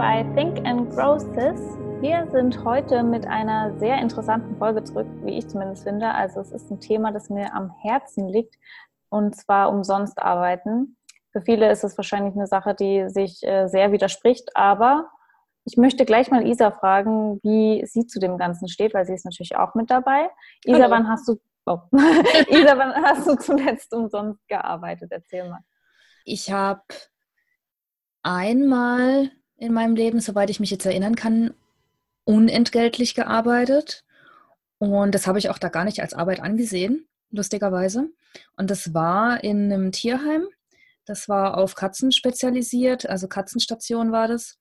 bei Think and Grow This. Wir sind heute mit einer sehr interessanten Folge zurück, wie ich zumindest finde. Also es ist ein Thema, das mir am Herzen liegt, und zwar umsonst arbeiten. Für viele ist es wahrscheinlich eine Sache, die sich äh, sehr widerspricht, aber ich möchte gleich mal Isa fragen, wie sie zu dem Ganzen steht, weil sie ist natürlich auch mit dabei. Isa, Hallo. wann hast du oh. Isa, wann hast du zuletzt umsonst gearbeitet? Erzähl mal. Ich habe einmal in meinem Leben, soweit ich mich jetzt erinnern kann, unentgeltlich gearbeitet. Und das habe ich auch da gar nicht als Arbeit angesehen, lustigerweise. Und das war in einem Tierheim. Das war auf Katzen spezialisiert, also Katzenstation war das.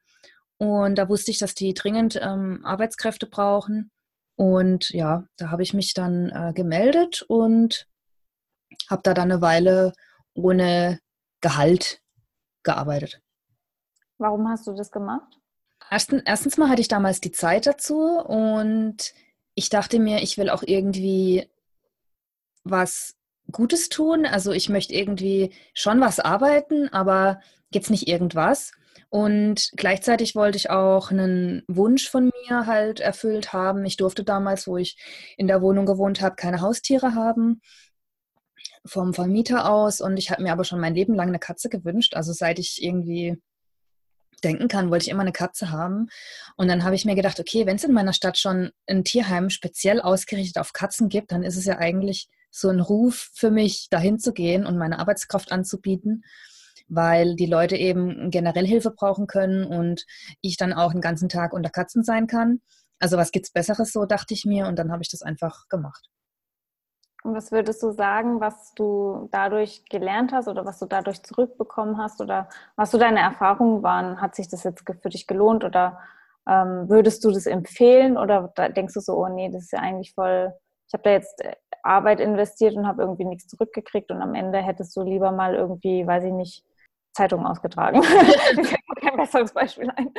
Und da wusste ich, dass die dringend ähm, Arbeitskräfte brauchen. Und ja, da habe ich mich dann äh, gemeldet und habe da dann eine Weile ohne Gehalt gearbeitet. Warum hast du das gemacht? Erstens, erstens mal hatte ich damals die Zeit dazu und ich dachte mir, ich will auch irgendwie was Gutes tun. Also ich möchte irgendwie schon was arbeiten, aber jetzt nicht irgendwas. Und gleichzeitig wollte ich auch einen Wunsch von mir halt erfüllt haben. Ich durfte damals, wo ich in der Wohnung gewohnt habe, keine Haustiere haben vom Vermieter aus. Und ich habe mir aber schon mein Leben lang eine Katze gewünscht. Also seit ich irgendwie denken kann, wollte ich immer eine Katze haben. Und dann habe ich mir gedacht, okay, wenn es in meiner Stadt schon ein Tierheim speziell ausgerichtet auf Katzen gibt, dann ist es ja eigentlich so ein Ruf für mich, dahin zu gehen und meine Arbeitskraft anzubieten, weil die Leute eben generell Hilfe brauchen können und ich dann auch den ganzen Tag unter Katzen sein kann. Also was gibt's Besseres, so dachte ich mir und dann habe ich das einfach gemacht. Und was würdest du sagen, was du dadurch gelernt hast oder was du dadurch zurückbekommen hast oder was so deine Erfahrungen waren? Hat sich das jetzt für dich gelohnt oder ähm, würdest du das empfehlen oder denkst du so, oh nee, das ist ja eigentlich voll, ich habe da jetzt äh, Arbeit investiert und habe irgendwie nichts zurückgekriegt und am Ende hättest du lieber mal irgendwie, weiß ich nicht, Zeitung ausgetragen. kein besseres Beispiel ein.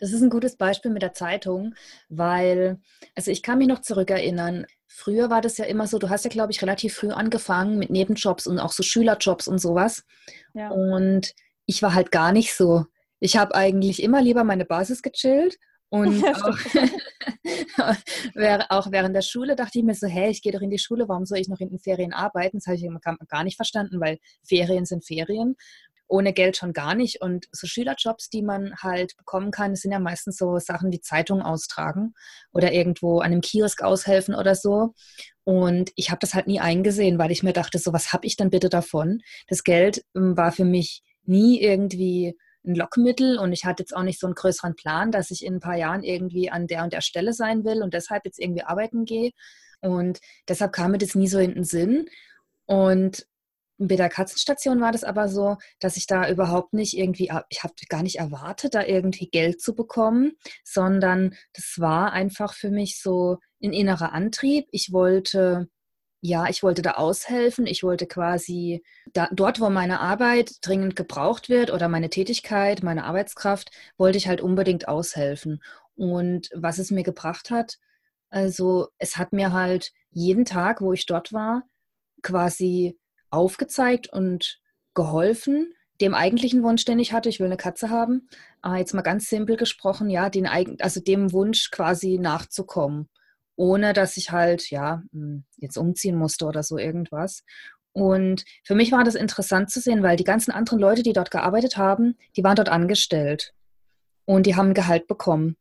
das ist ein gutes Beispiel mit der Zeitung, weil, also ich kann mich noch zurückerinnern, früher war das ja immer so, du hast ja, glaube ich, relativ früh angefangen mit Nebenjobs und auch so Schülerjobs und sowas. Ja. Und ich war halt gar nicht so. Ich habe eigentlich immer lieber meine Basis gechillt und auch, auch, während der Schule dachte ich mir so, hey, ich gehe doch in die Schule, warum soll ich noch in den Ferien arbeiten? Das habe ich gar nicht verstanden, weil Ferien sind Ferien ohne Geld schon gar nicht. Und so Schülerjobs, die man halt bekommen kann, sind ja meistens so Sachen wie Zeitung austragen oder irgendwo an einem Kiosk aushelfen oder so. Und ich habe das halt nie eingesehen, weil ich mir dachte, so was habe ich denn bitte davon? Das Geld ähm, war für mich nie irgendwie ein Lockmittel und ich hatte jetzt auch nicht so einen größeren Plan, dass ich in ein paar Jahren irgendwie an der und der Stelle sein will und deshalb jetzt irgendwie arbeiten gehe. Und deshalb kam mir das nie so in den Sinn. Und bei der Katzenstation war das aber so, dass ich da überhaupt nicht irgendwie, ich habe gar nicht erwartet, da irgendwie Geld zu bekommen, sondern das war einfach für mich so ein innerer Antrieb. Ich wollte, ja, ich wollte da aushelfen. Ich wollte quasi da, dort, wo meine Arbeit dringend gebraucht wird oder meine Tätigkeit, meine Arbeitskraft, wollte ich halt unbedingt aushelfen. Und was es mir gebracht hat, also es hat mir halt jeden Tag, wo ich dort war, quasi aufgezeigt und geholfen, dem eigentlichen Wunsch, den ich hatte, ich will eine Katze haben, äh, jetzt mal ganz simpel gesprochen, ja, den, also dem Wunsch quasi nachzukommen, ohne dass ich halt, ja, hm, jetzt umziehen musste oder so irgendwas. Und für mich war das interessant zu sehen, weil die ganzen anderen Leute, die dort gearbeitet haben, die waren dort angestellt und die haben Gehalt bekommen.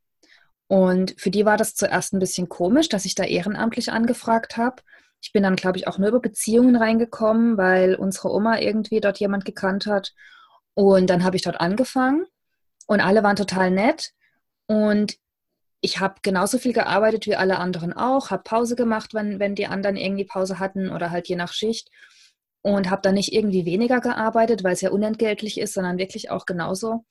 Und für die war das zuerst ein bisschen komisch, dass ich da ehrenamtlich angefragt habe. Ich bin dann, glaube ich, auch nur über Beziehungen reingekommen, weil unsere Oma irgendwie dort jemand gekannt hat. Und dann habe ich dort angefangen und alle waren total nett. Und ich habe genauso viel gearbeitet wie alle anderen auch, habe Pause gemacht, wenn, wenn die anderen irgendwie Pause hatten oder halt je nach Schicht. Und habe dann nicht irgendwie weniger gearbeitet, weil es ja unentgeltlich ist, sondern wirklich auch genauso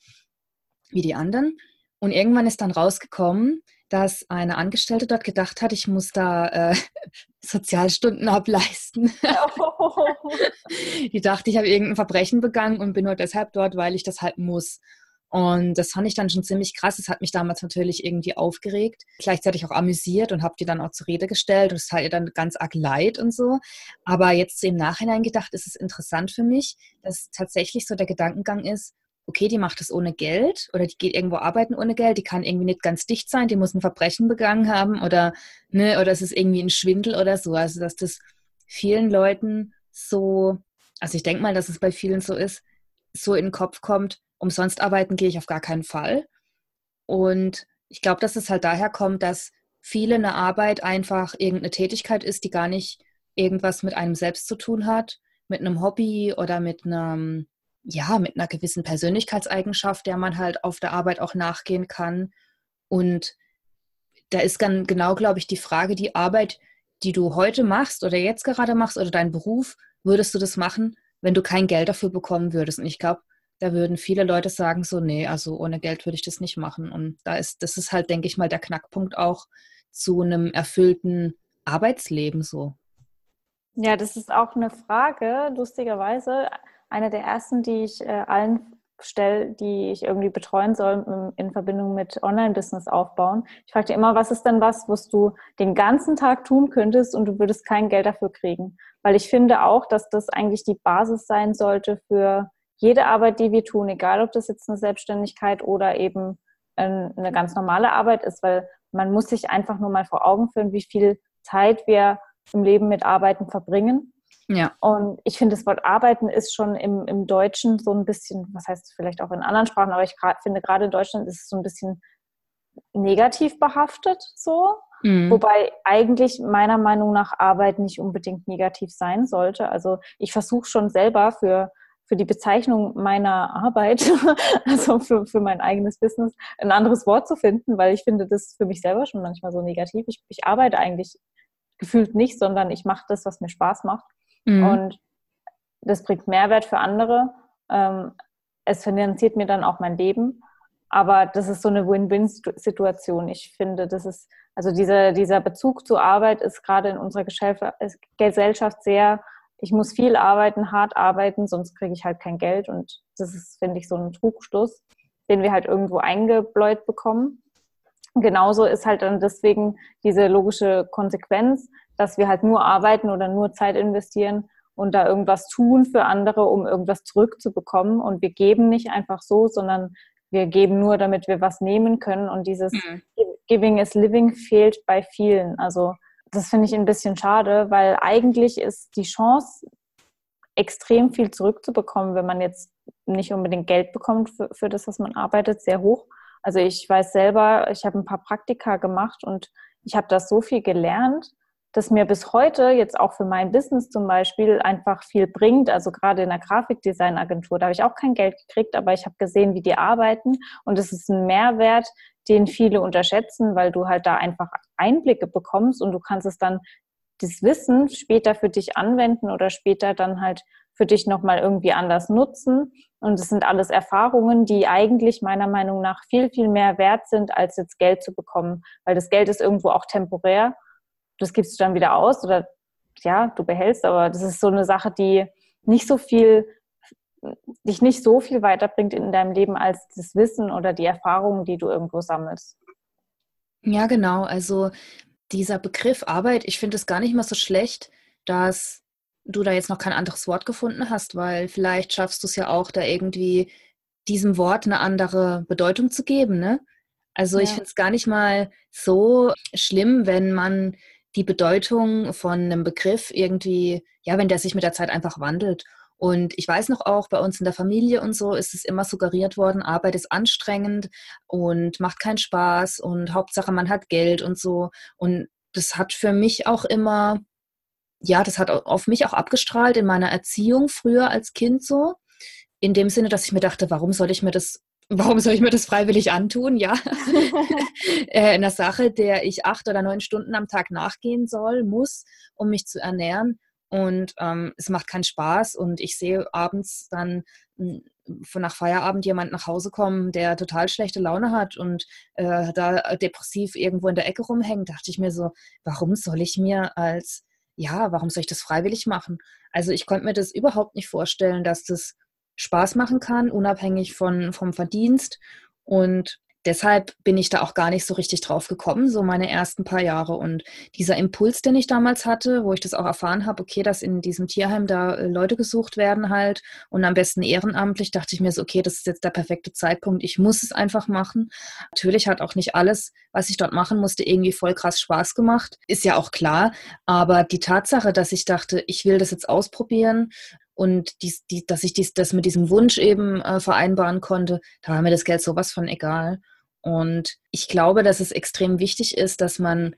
wie die anderen. Und irgendwann ist dann rausgekommen, dass eine Angestellte dort gedacht hat, ich muss da äh, Sozialstunden ableisten. Die dachte, ich habe irgendein Verbrechen begangen und bin nur deshalb dort, weil ich das halt muss. Und das fand ich dann schon ziemlich krass. Das hat mich damals natürlich irgendwie aufgeregt, gleichzeitig auch amüsiert und habe die dann auch zur Rede gestellt. Und es tat ihr dann ganz arg leid und so. Aber jetzt im Nachhinein gedacht, ist es interessant für mich, dass tatsächlich so der Gedankengang ist, okay, die macht es ohne Geld oder die geht irgendwo arbeiten ohne Geld, die kann irgendwie nicht ganz dicht sein, die muss ein Verbrechen begangen haben oder, ne, oder es ist irgendwie ein Schwindel oder so. Also, dass das vielen Leuten so, also ich denke mal, dass es bei vielen so ist, so in den Kopf kommt, umsonst arbeiten gehe ich auf gar keinen Fall. Und ich glaube, dass es halt daher kommt, dass viele eine Arbeit einfach irgendeine Tätigkeit ist, die gar nicht irgendwas mit einem selbst zu tun hat, mit einem Hobby oder mit einem, ja, mit einer gewissen Persönlichkeitseigenschaft, der man halt auf der Arbeit auch nachgehen kann. Und da ist dann genau, glaube ich, die Frage, die Arbeit, die du heute machst oder jetzt gerade machst oder deinen Beruf, würdest du das machen, wenn du kein Geld dafür bekommen würdest? Und ich glaube, da würden viele Leute sagen so, nee, also ohne Geld würde ich das nicht machen. Und da ist, das ist halt, denke ich mal, der Knackpunkt auch zu einem erfüllten Arbeitsleben so. Ja, das ist auch eine Frage, lustigerweise. Eine der ersten, die ich äh, allen stelle, die ich irgendwie betreuen soll in Verbindung mit Online-Business aufbauen. Ich frage immer, was ist denn was, was du den ganzen Tag tun könntest und du würdest kein Geld dafür kriegen? Weil ich finde auch, dass das eigentlich die Basis sein sollte für jede Arbeit, die wir tun, egal ob das jetzt eine Selbstständigkeit oder eben eine ganz normale Arbeit ist, weil man muss sich einfach nur mal vor Augen führen, wie viel Zeit wir im Leben mit Arbeiten verbringen. Ja. Und ich finde, das Wort Arbeiten ist schon im, im Deutschen so ein bisschen, was heißt vielleicht auch in anderen Sprachen, aber ich finde gerade in Deutschland ist es so ein bisschen negativ behaftet so. Mhm. Wobei eigentlich meiner Meinung nach Arbeit nicht unbedingt negativ sein sollte. Also ich versuche schon selber für für die Bezeichnung meiner Arbeit, also für, für mein eigenes Business, ein anderes Wort zu finden, weil ich finde das für mich selber schon manchmal so negativ. Ich, ich arbeite eigentlich gefühlt nicht, sondern ich mache das, was mir Spaß macht. Mhm. Und das bringt Mehrwert für andere. Ähm, es finanziert mir dann auch mein Leben. Aber das ist so eine Win-Win-Situation. Ich finde, das ist, also dieser, dieser Bezug zur Arbeit ist gerade in unserer Gesellschaft sehr ich muss viel arbeiten, hart arbeiten, sonst kriege ich halt kein Geld. Und das ist, finde ich, so ein Trugschluss, den wir halt irgendwo eingebläut bekommen. Genauso ist halt dann deswegen diese logische Konsequenz, dass wir halt nur arbeiten oder nur Zeit investieren und da irgendwas tun für andere, um irgendwas zurückzubekommen. Und wir geben nicht einfach so, sondern wir geben nur, damit wir was nehmen können. Und dieses mhm. Giving is Living fehlt bei vielen. Also das finde ich ein bisschen schade, weil eigentlich ist die Chance, extrem viel zurückzubekommen, wenn man jetzt nicht unbedingt Geld bekommt für, für das, was man arbeitet, sehr hoch. Also ich weiß selber, ich habe ein paar Praktika gemacht und ich habe das so viel gelernt, dass mir bis heute jetzt auch für mein Business zum Beispiel einfach viel bringt. Also gerade in der Grafikdesignagentur, da habe ich auch kein Geld gekriegt, aber ich habe gesehen, wie die arbeiten und es ist ein Mehrwert, den viele unterschätzen, weil du halt da einfach Einblicke bekommst und du kannst es dann das Wissen später für dich anwenden oder später dann halt für dich nochmal irgendwie anders nutzen. Und es sind alles Erfahrungen, die eigentlich meiner Meinung nach viel, viel mehr wert sind, als jetzt Geld zu bekommen. Weil das Geld ist irgendwo auch temporär. Das gibst du dann wieder aus oder ja, du behältst, aber das ist so eine Sache, die nicht so viel dich nicht so viel weiterbringt in deinem Leben als das Wissen oder die Erfahrungen, die du irgendwo sammelst. Ja, genau. Also dieser Begriff Arbeit, ich finde es gar nicht mal so schlecht, dass du da jetzt noch kein anderes Wort gefunden hast, weil vielleicht schaffst du es ja auch, da irgendwie diesem Wort eine andere Bedeutung zu geben. Ne? Also ja. ich finde es gar nicht mal so schlimm, wenn man die Bedeutung von einem Begriff irgendwie, ja, wenn der sich mit der Zeit einfach wandelt. Und ich weiß noch auch, bei uns in der Familie und so ist es immer suggeriert worden, Arbeit ist anstrengend und macht keinen Spaß und Hauptsache man hat Geld und so. Und das hat für mich auch immer, ja, das hat auf mich auch abgestrahlt in meiner Erziehung früher als Kind so. In dem Sinne, dass ich mir dachte, warum soll ich mir das warum soll ich mir das freiwillig antun? Ja, äh, in einer Sache, der ich acht oder neun Stunden am Tag nachgehen soll, muss, um mich zu ernähren und ähm, es macht keinen Spaß und ich sehe abends dann hm, von nach Feierabend jemand nach Hause kommen, der total schlechte Laune hat und äh, da depressiv irgendwo in der Ecke rumhängt, dachte ich mir so, warum soll ich mir als, ja, warum soll ich das freiwillig machen? Also ich konnte mir das überhaupt nicht vorstellen, dass das Spaß machen kann, unabhängig von, vom Verdienst und deshalb bin ich da auch gar nicht so richtig drauf gekommen, so meine ersten paar Jahre. Und dieser Impuls, den ich damals hatte, wo ich das auch erfahren habe, okay, dass in diesem Tierheim da äh, Leute gesucht werden halt und am besten ehrenamtlich, dachte ich mir so, okay, das ist jetzt der perfekte Zeitpunkt, ich muss es einfach machen. Natürlich hat auch nicht alles, was ich dort machen musste, irgendwie voll krass Spaß gemacht, ist ja auch klar. Aber die Tatsache, dass ich dachte, ich will das jetzt ausprobieren, und dies, die, dass ich dies, das mit diesem Wunsch eben äh, vereinbaren konnte, da war mir das Geld sowas von egal. Und ich glaube, dass es extrem wichtig ist, dass man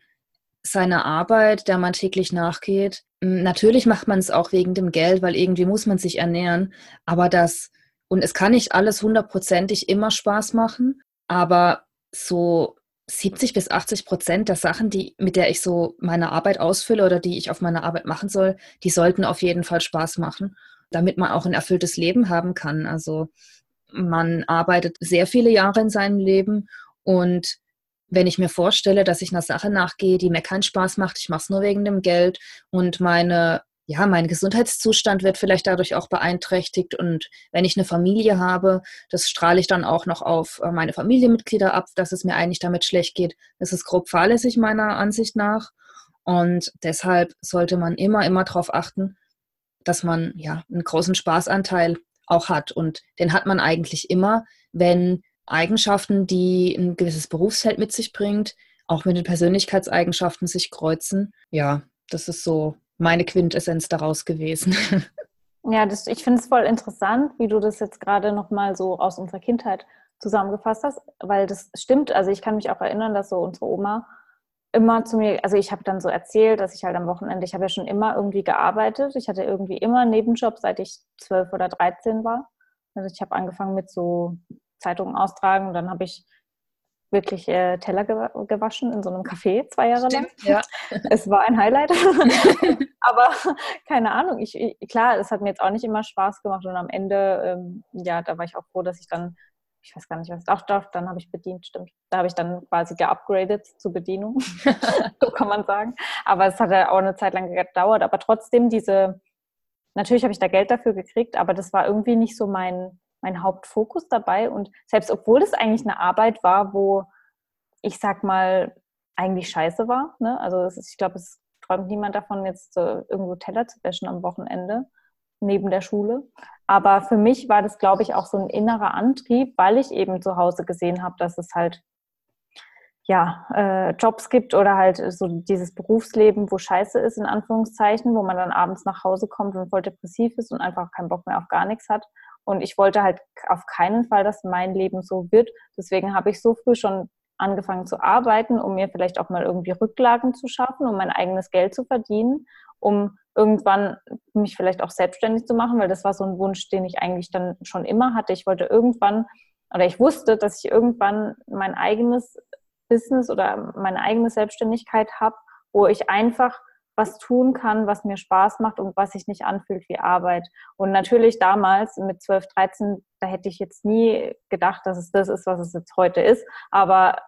seine Arbeit, der man täglich nachgeht, natürlich macht man es auch wegen dem Geld, weil irgendwie muss man sich ernähren, aber das, und es kann nicht alles hundertprozentig immer Spaß machen, aber so 70 bis 80 Prozent der Sachen, die, mit der ich so meine Arbeit ausfülle oder die ich auf meiner Arbeit machen soll, die sollten auf jeden Fall Spaß machen, damit man auch ein erfülltes Leben haben kann. Also man arbeitet sehr viele Jahre in seinem Leben und wenn ich mir vorstelle, dass ich einer Sache nachgehe, die mir keinen Spaß macht, ich mache es nur wegen dem Geld und meine, ja, mein Gesundheitszustand wird vielleicht dadurch auch beeinträchtigt und wenn ich eine Familie habe, das strahle ich dann auch noch auf äh, meine Familienmitglieder ab, dass es mir eigentlich damit schlecht geht. Das ist grob fahrlässig meiner Ansicht nach und deshalb sollte man immer, immer darauf achten, dass man ja einen großen Spaßanteil auch hat. Und den hat man eigentlich immer, wenn Eigenschaften, die ein gewisses Berufsfeld mit sich bringt, auch mit den Persönlichkeitseigenschaften sich kreuzen. Ja, das ist so meine Quintessenz daraus gewesen. Ja, das, ich finde es voll interessant, wie du das jetzt gerade nochmal so aus unserer Kindheit zusammengefasst hast, weil das stimmt. Also ich kann mich auch erinnern, dass so unsere Oma immer zu mir, also ich habe dann so erzählt, dass ich halt am Wochenende, ich habe ja schon immer irgendwie gearbeitet. Ich hatte irgendwie immer einen Nebenjob, seit ich zwölf oder dreizehn war. Also ich habe angefangen mit so Zeitungen austragen und dann habe ich wirklich äh, Teller gewaschen in so einem Café zwei Jahre Stimmt, lang. Ja. Es war ein Highlight. Aber keine Ahnung, ich, ich, klar, es hat mir jetzt auch nicht immer Spaß gemacht und am Ende, ähm, ja, da war ich auch froh, dass ich dann ich weiß gar nicht, was, doch, doch, dann habe ich bedient, stimmt. Da habe ich dann quasi geupgradet zur Bedienung, so kann man sagen. Aber es hat ja auch eine Zeit lang gedauert, aber trotzdem diese, natürlich habe ich da Geld dafür gekriegt, aber das war irgendwie nicht so mein, mein Hauptfokus dabei und selbst obwohl es eigentlich eine Arbeit war, wo ich sag mal, eigentlich scheiße war, ne? also ist, ich glaube, es träumt niemand davon, jetzt äh, irgendwo Teller zu wäschen am Wochenende neben der Schule. Aber für mich war das, glaube ich, auch so ein innerer Antrieb, weil ich eben zu Hause gesehen habe, dass es halt ja, äh, Jobs gibt oder halt so dieses Berufsleben, wo scheiße ist, in Anführungszeichen, wo man dann abends nach Hause kommt und voll depressiv ist und einfach keinen Bock mehr auf gar nichts hat. Und ich wollte halt auf keinen Fall, dass mein Leben so wird. Deswegen habe ich so früh schon angefangen zu arbeiten, um mir vielleicht auch mal irgendwie Rücklagen zu schaffen, um mein eigenes Geld zu verdienen, um irgendwann mich vielleicht auch selbstständig zu machen, weil das war so ein Wunsch, den ich eigentlich dann schon immer hatte. Ich wollte irgendwann oder ich wusste, dass ich irgendwann mein eigenes Business oder meine eigene Selbstständigkeit habe, wo ich einfach was tun kann, was mir Spaß macht und was sich nicht anfühlt wie Arbeit. Und natürlich damals mit 12, 13, da hätte ich jetzt nie gedacht, dass es das ist, was es jetzt heute ist. Aber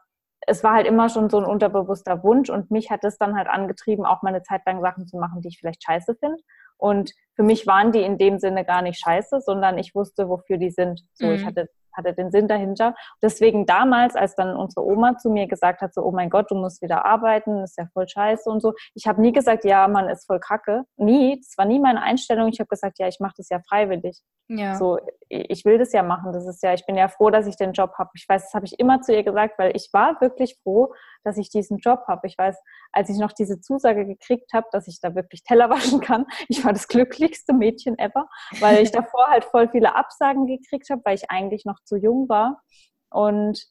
es war halt immer schon so ein unterbewusster Wunsch und mich hat es dann halt angetrieben, auch mal eine Zeit lang Sachen zu machen, die ich vielleicht scheiße finde. Und für mich waren die in dem Sinne gar nicht scheiße, sondern ich wusste, wofür die sind. So, mhm. ich hatte hatte den Sinn dahinter. Deswegen damals, als dann unsere Oma zu mir gesagt hat, so, oh mein Gott, du musst wieder arbeiten, ist ja voll scheiße und so. Ich habe nie gesagt, ja, man ist voll kacke. Nie, das war nie meine Einstellung. Ich habe gesagt, ja, ich mache das ja freiwillig. Ja. So, ich will das ja machen. Das ist ja, ich bin ja froh, dass ich den Job habe. Ich weiß, das habe ich immer zu ihr gesagt, weil ich war wirklich froh, dass ich diesen Job habe. Ich weiß, als ich noch diese Zusage gekriegt habe, dass ich da wirklich Teller waschen kann, ich war das glücklichste Mädchen ever, weil ich davor halt voll viele Absagen gekriegt habe, weil ich eigentlich noch zu jung war. Und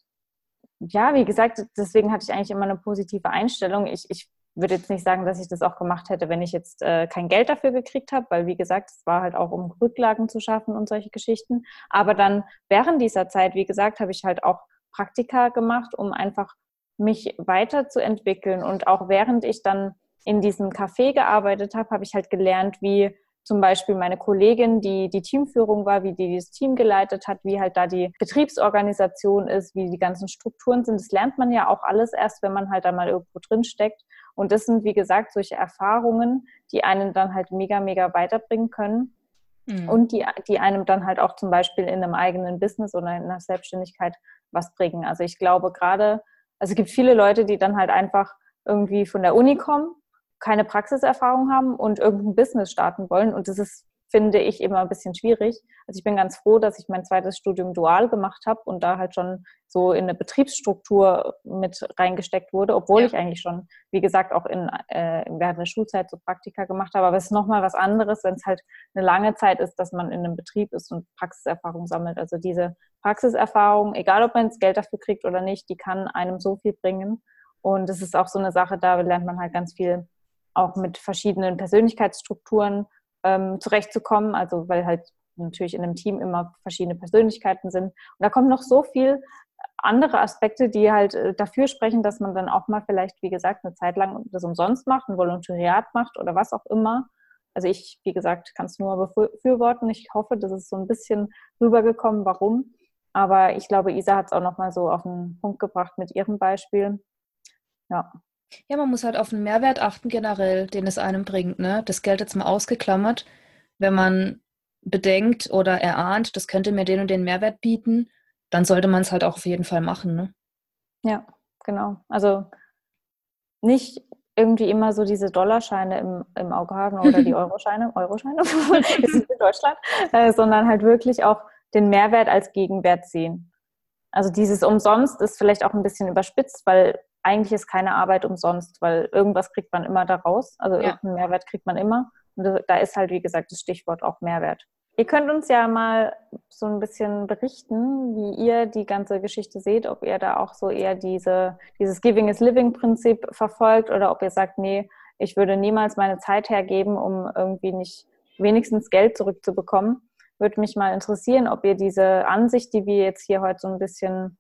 ja, wie gesagt, deswegen hatte ich eigentlich immer eine positive Einstellung. Ich, ich würde jetzt nicht sagen, dass ich das auch gemacht hätte, wenn ich jetzt äh, kein Geld dafür gekriegt habe, weil wie gesagt, es war halt auch, um Rücklagen zu schaffen und solche Geschichten. Aber dann während dieser Zeit, wie gesagt, habe ich halt auch Praktika gemacht, um einfach mich weiterzuentwickeln. Und auch während ich dann in diesem Café gearbeitet habe, habe ich halt gelernt, wie zum Beispiel meine Kollegin, die die Teamführung war, wie die das Team geleitet hat, wie halt da die Betriebsorganisation ist, wie die ganzen Strukturen sind. Das lernt man ja auch alles erst, wenn man halt da mal irgendwo drin steckt. Und das sind, wie gesagt, solche Erfahrungen, die einen dann halt mega, mega weiterbringen können. mhm. und die, die einem dann halt auch zum Beispiel in einem eigenen Business oder in einer Selbstständigkeit was bringen. Also ich glaube gerade, also es gibt viele Leute, die dann halt einfach irgendwie von der Uni kommen, keine Praxiserfahrung haben und irgendein Business starten wollen. Und das ist finde ich immer ein bisschen schwierig. Also ich bin ganz froh, dass ich mein zweites Studium dual gemacht habe und da halt schon so in eine Betriebsstruktur mit reingesteckt wurde, obwohl ja. ich eigentlich schon, wie gesagt, auch in, äh, während der Schulzeit so Praktika gemacht habe. Aber es ist nochmal was anderes, wenn es halt eine lange Zeit ist, dass man in einem Betrieb ist und Praxiserfahrung sammelt. Also diese Praxiserfahrung, egal ob man das Geld dafür kriegt oder nicht, die kann einem so viel bringen. Und es ist auch so eine Sache, da lernt man halt ganz viel auch mit verschiedenen Persönlichkeitsstrukturen ähm, zurechtzukommen. Also weil halt natürlich in einem Team immer verschiedene Persönlichkeiten sind. Und da kommt noch so viel andere Aspekte, die halt äh, dafür sprechen, dass man dann auch mal vielleicht, wie gesagt, eine Zeit lang das umsonst macht, ein Volontariat macht oder was auch immer. Also ich, wie gesagt, kann es nur befürworten. Ich hoffe, das ist so ein bisschen rübergekommen, warum. Aber ich glaube, Isa hat es auch nochmal so auf den Punkt gebracht mit ihrem Beispiel. Ja. Ja, man muss halt auf den Mehrwert achten generell, den es einem bringt. Ne? Das Geld jetzt mal ausgeklammert. Wenn man bedenkt oder erahnt, das könnte mir den und den Mehrwert bieten, dann sollte man es halt auch auf jeden Fall machen. Ne? Ja, genau. Also nicht irgendwie immer so diese Dollarscheine im, im Auge haben oder die Euroscheine, Euroscheine, wir sind in Deutschland, äh, sondern halt wirklich auch den Mehrwert als Gegenwert sehen. Also dieses umsonst ist vielleicht auch ein bisschen überspitzt, weil eigentlich ist keine Arbeit umsonst, weil irgendwas kriegt man immer daraus. Also ja. irgendeinen Mehrwert kriegt man immer. Und da ist halt, wie gesagt, das Stichwort auch Mehrwert. Ihr könnt uns ja mal so ein bisschen berichten, wie ihr die ganze Geschichte seht, ob ihr da auch so eher diese, dieses Giving is Living Prinzip verfolgt oder ob ihr sagt, nee, ich würde niemals meine Zeit hergeben, um irgendwie nicht wenigstens Geld zurückzubekommen. Würde mich mal interessieren, ob ihr diese Ansicht, die wir jetzt hier heute so ein bisschen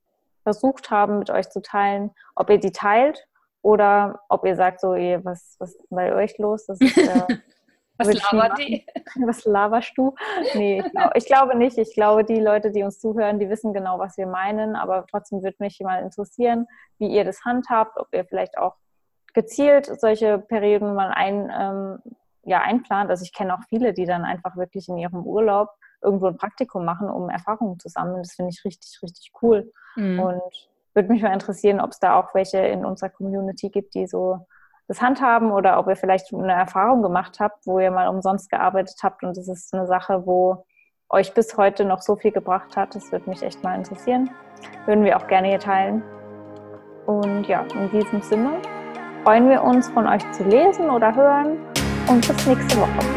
versucht haben, mit euch zu teilen, ob ihr die teilt oder ob ihr sagt, so, ey, was, was ist bei euch los? Das ist, äh, was labert die? Was laberst du? Nee, ich, glaub, ich, glaube nicht. Ich glaube, die Leute, die uns zuhören, die wissen genau, was wir meinen. Aber trotzdem würde mich mal interessieren, wie ihr das handhabt, ob ihr vielleicht auch gezielt solche Perioden mal ein, ähm, ja, einplant. Also ich kenne auch viele, die dann einfach wirklich in ihrem Urlaub irgendwo ein Praktikum machen, um Erfahrungen zu sammeln. Das finde ich richtig, richtig cool. Mhm. Und würde mich mal interessieren, ob es da auch welche in unserer Community gibt, die so das handhaben oder ob ihr vielleicht eine Erfahrung gemacht habt, wo ihr mal umsonst gearbeitet habt und das ist eine Sache, wo euch bis heute noch so viel gebracht hat. Das würde mich echt mal interessieren. Würden wir auch gerne hier teilen. Und ja, in diesem Sinne freuen wir uns, von euch zu lesen oder hören und bis nächste Woche.